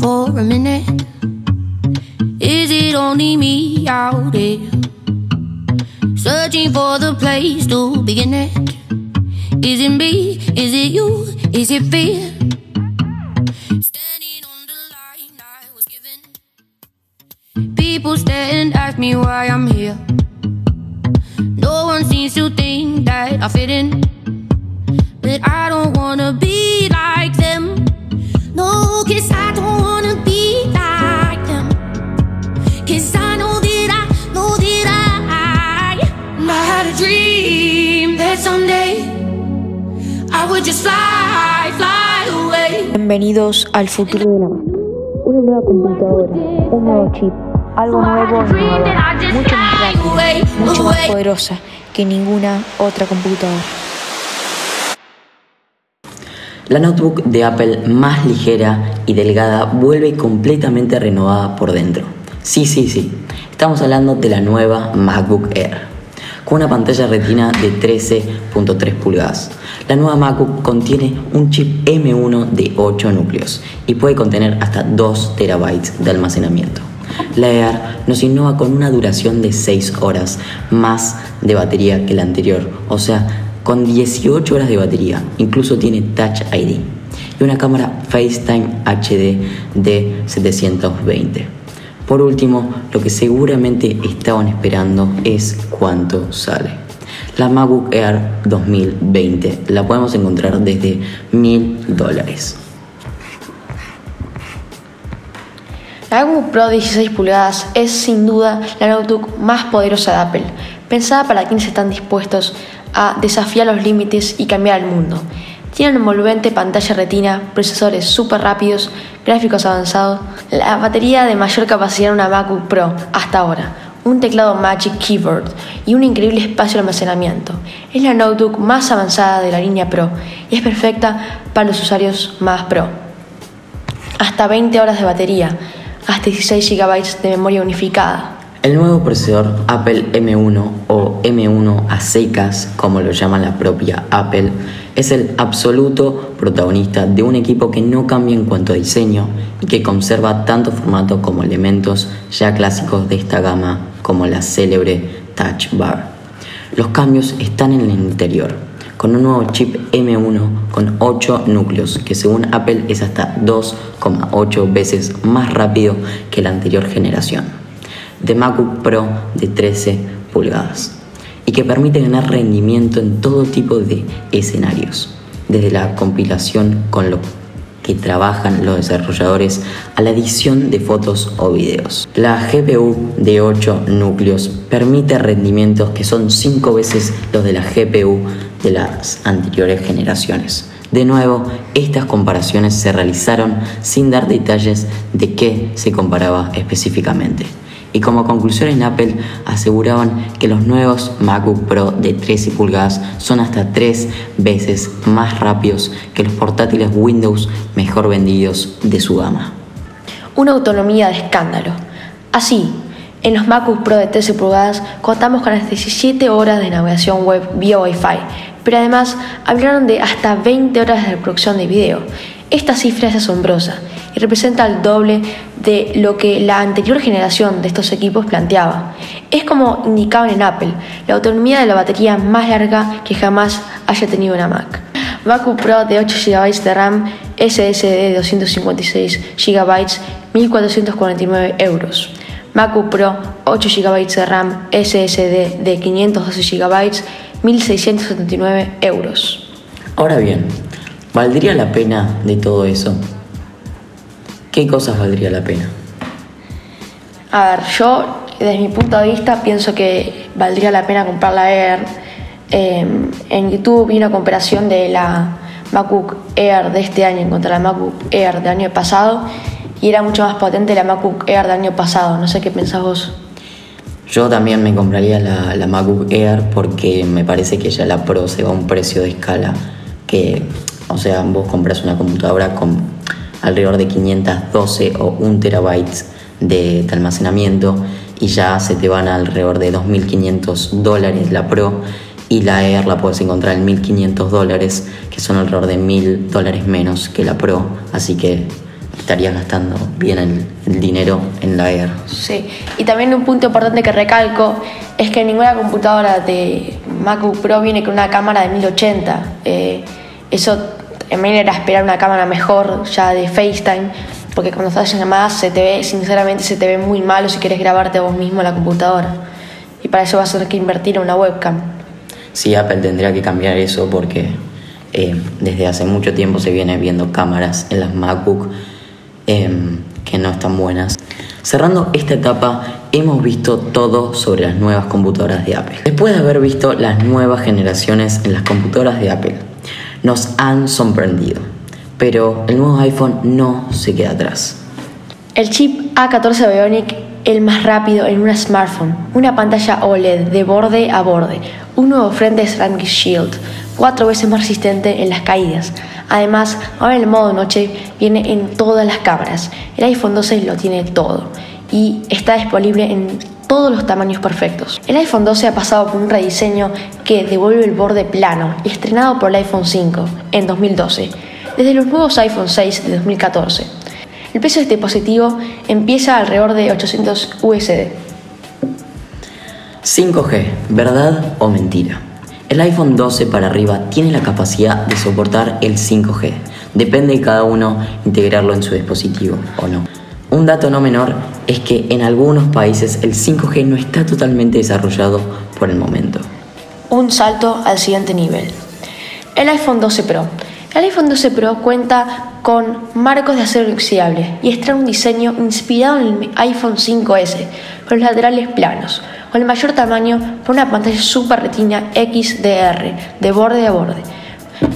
for a minute? Is it only me out here? Searching for the place to begin it. Is it me? Is it you? Is it fear? Standing on the line I was given. People stare and ask me why I'm here. No one seems to think that I fit in. But I don't wanna be like them. Bienvenidos al futuro de la máquina. Una nueva computadora, un nuevo chip, algo nuevo, innovador, mucho más rápido, mucho más poderosa que ninguna otra computadora. La notebook de Apple más ligera y delgada vuelve completamente renovada por dentro. Sí, sí, sí. Estamos hablando de la nueva MacBook Air. Con una pantalla retina de 13.3 pulgadas. La nueva MacBook contiene un chip M1 de 8 núcleos y puede contener hasta 2 terabytes de almacenamiento. La Air nos innova con una duración de 6 horas más de batería que la anterior, o sea, con 18 horas de batería, incluso tiene Touch ID y una cámara FaceTime HD de 720. Por último, lo que seguramente estaban esperando es cuánto sale. La MacBook Air 2020 la podemos encontrar desde 1000 dólares. La MacBook Pro 16 pulgadas es sin duda la notebook más poderosa de Apple, pensada para quienes están dispuestos a desafiar los límites y cambiar el mundo. Tiene una envolvente pantalla retina, procesadores súper rápidos, gráficos avanzados, la batería de mayor capacidad en una MacBook Pro hasta ahora, un teclado Magic Keyboard y un increíble espacio de almacenamiento. Es la notebook más avanzada de la línea Pro y es perfecta para los usuarios más Pro. Hasta 20 horas de batería, hasta 16 GB de memoria unificada. El nuevo procesador Apple M1 o M1 a secas, como lo llama la propia Apple, es el absoluto protagonista de un equipo que no cambia en cuanto a diseño y que conserva tanto formato como elementos ya clásicos de esta gama como la célebre Touch Bar. Los cambios están en el interior, con un nuevo chip M1 con 8 núcleos, que según Apple es hasta 2,8 veces más rápido que la anterior generación, de MacBook Pro de 13 pulgadas, y que permite ganar rendimiento en todo tipo de escenarios, desde la compilación con lo que trabajan los desarrolladores a la edición de fotos o videos. La GPU de 8 núcleos permite rendimientos que son 5 veces los de la GPU de las anteriores generaciones. De nuevo, estas comparaciones se realizaron sin dar detalles de qué se comparaba específicamente. Y como conclusión en Apple aseguraban que los nuevos MacBook Pro de 13 pulgadas son hasta 3 veces más rápidos que los portátiles Windows mejor vendidos de su gama. Una autonomía de escándalo. Así, en los MacBook Pro de 13 pulgadas contamos con hasta 17 horas de navegación web vía Wi-Fi, pero además hablaron de hasta 20 horas de reproducción de video. Esta cifra es asombrosa y representa el doble de lo que la anterior generación de estos equipos planteaba. Es como indicaban en Apple, la autonomía de la batería más larga que jamás haya tenido una Mac. MacBook Pro de 8 GB de RAM, SSD de 256 GB, 1.449 euros. MacBook Pro 8 GB de RAM, SSD de 512 GB, 1.679 euros. Ahora bien, ¿valdría la pena de todo eso? ¿Qué cosas valdría la pena? A ver, yo desde mi punto de vista pienso que valdría la pena comprar la Air. Eh, en YouTube vi una comparación de la MacBook Air de este año contra la MacBook Air del año pasado y era mucho más potente la MacBook Air del año pasado. No sé qué pensás vos. Yo también me compraría la, la MacBook Air porque me parece que ya la Pro se va a un precio de escala que, o sea, vos compras una computadora con alrededor de 512 o 1 terabytes de, almacenamiento y ya se te van alrededor de 2.500 dólares la Pro y la Air la puedes encontrar en 1.500 dólares que son alrededor de 1.000 dólares menos que la Pro así que estarías gastando bien el, dinero en la Air. Sí, y también un punto importante que recalco es que ninguna computadora de MacBook Pro viene con una cámara de 1080. Eh, eso también era esperar una cámara mejor ya de FaceTime, porque cuando estás en llamadas se te ve, sinceramente se te ve muy malo si quieres grabarte vos mismo en la computadora. Y para eso vas a tener que invertir en una webcam. Sí, Apple tendría que cambiar eso porque eh, desde hace mucho tiempo se viene viendo cámaras en las MacBook em, que no están buenas. Cerrando esta etapa, hemos visto todo sobre las nuevas computadoras de Apple. Después de haber visto las nuevas generaciones en las computadoras de Apple, nos han sorprendido, pero el nuevo iPhone no se queda atrás. El chip A14 Bionic, el más rápido en un smartphone, una pantalla OLED de borde a borde, un nuevo frente Ceramic Shield, cuatro veces más resistente en las caídas. Además, ahora el modo noche viene en todas las cámaras. El iPhone 12 lo tiene todo y está disponible en todos los tamaños perfectos. El iPhone 12 ha pasado por un rediseño que devuelve el borde plano y estrenado por el iPhone 5 en 2012, desde los nuevos iPhone 6 de 2014. El precio de este dispositivo empieza alrededor de 800 USD. 5G, ¿verdad o mentira? El iPhone 12 para arriba tiene la capacidad de soportar el 5G. Depende de cada uno integrarlo en su dispositivo o no. Un dato no menor es que en algunos países el 5G no está totalmente desarrollado por el momento. Un salto al siguiente nivel. El iPhone 12 Pro. El iPhone 12 Pro cuenta con marcos de acero inoxidable y extrae un diseño inspirado en el iPhone 5S, con los laterales planos, con el mayor tamaño por una pantalla Super Retina XDR de borde a borde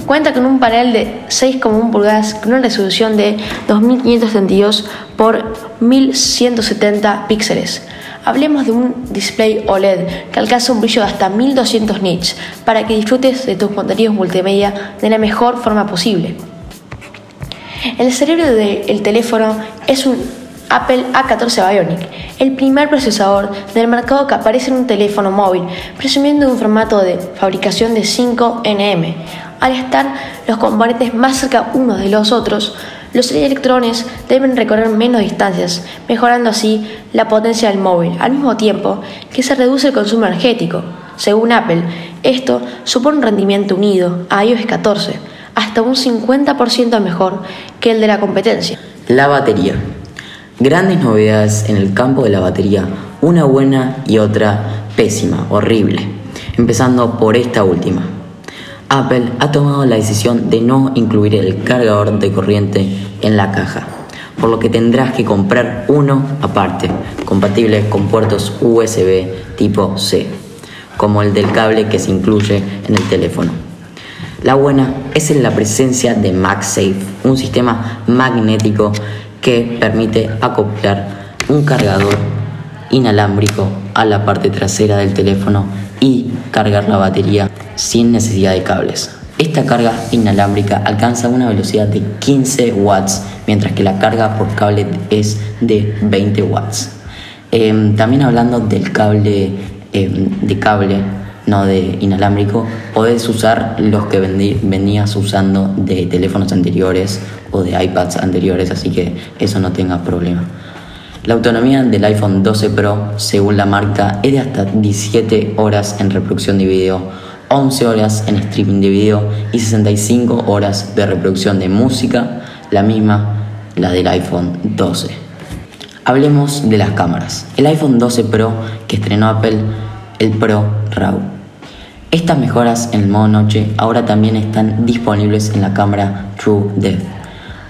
Cuenta con un panel de 6,1 pulgadas con una resolución de 2532 por 1170 píxeles. Hablemos de un display OLED que alcanza un brillo de hasta 1200 nits para que disfrutes de tus contenidos multimedia de la mejor forma posible. El cerebro del teléfono es un Apple A14 Bionic, el primer procesador del mercado que aparece en un teléfono móvil, presumiendo de un formato de fabricación de 5 nm, al estar los componentes más cerca unos de los otros, los electrones deben recorrer menos distancias, mejorando así la potencia del móvil, al mismo tiempo que se reduce el consumo energético. Según Apple, esto supone un rendimiento unido a iOS 14, hasta un 50% mejor que el de la competencia. La batería. Grandes novedades en el campo de la batería, una buena y otra pésima, horrible. Empezando por esta última. Apple ha tomado la decisión de no incluir el cargador de corriente en la caja, por lo que tendrás que comprar uno aparte, compatible con puertos USB tipo C, como el del cable que se incluye en el teléfono. La buena es en la presencia de MagSafe, un sistema magnético que permite acoplar un cargador inalámbrico a la parte trasera del teléfono y cargar la batería sin necesidad de cables. Esta carga inalámbrica alcanza una velocidad de 15 watts, mientras que la carga por cable es de 20 watts. Em, también hablando del cable em, de cable, no de inalámbrico, podés usar los que venías usando de teléfonos anteriores o de iPads anteriores, así que eso no tenga problema. La autonomía del iPhone 12 Pro, según la marca, es de hasta 17 horas en reproducción de video, 11 horas en streaming de video y 65 horas de reproducción de música, la misma la del iPhone 12. Hablemos de las cámaras. El iPhone 12 Pro que estrenó Apple, el Pro RAW. Estas mejoras en el modo noche ahora también están disponibles en la cámara True Depth,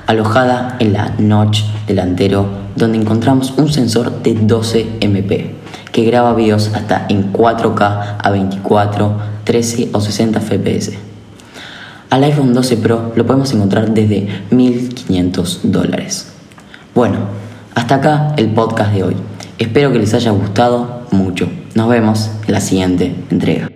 alojada en la notch delantero donde encontramos un sensor de 12 MP que graba videos hasta en 4K a 24, 13 o 60 fps. Al iPhone 12 Pro lo podemos encontrar desde 1500 dólares. Bueno, hasta acá el podcast de hoy. Espero que les haya gustado mucho. Nos vemos en la siguiente entrega.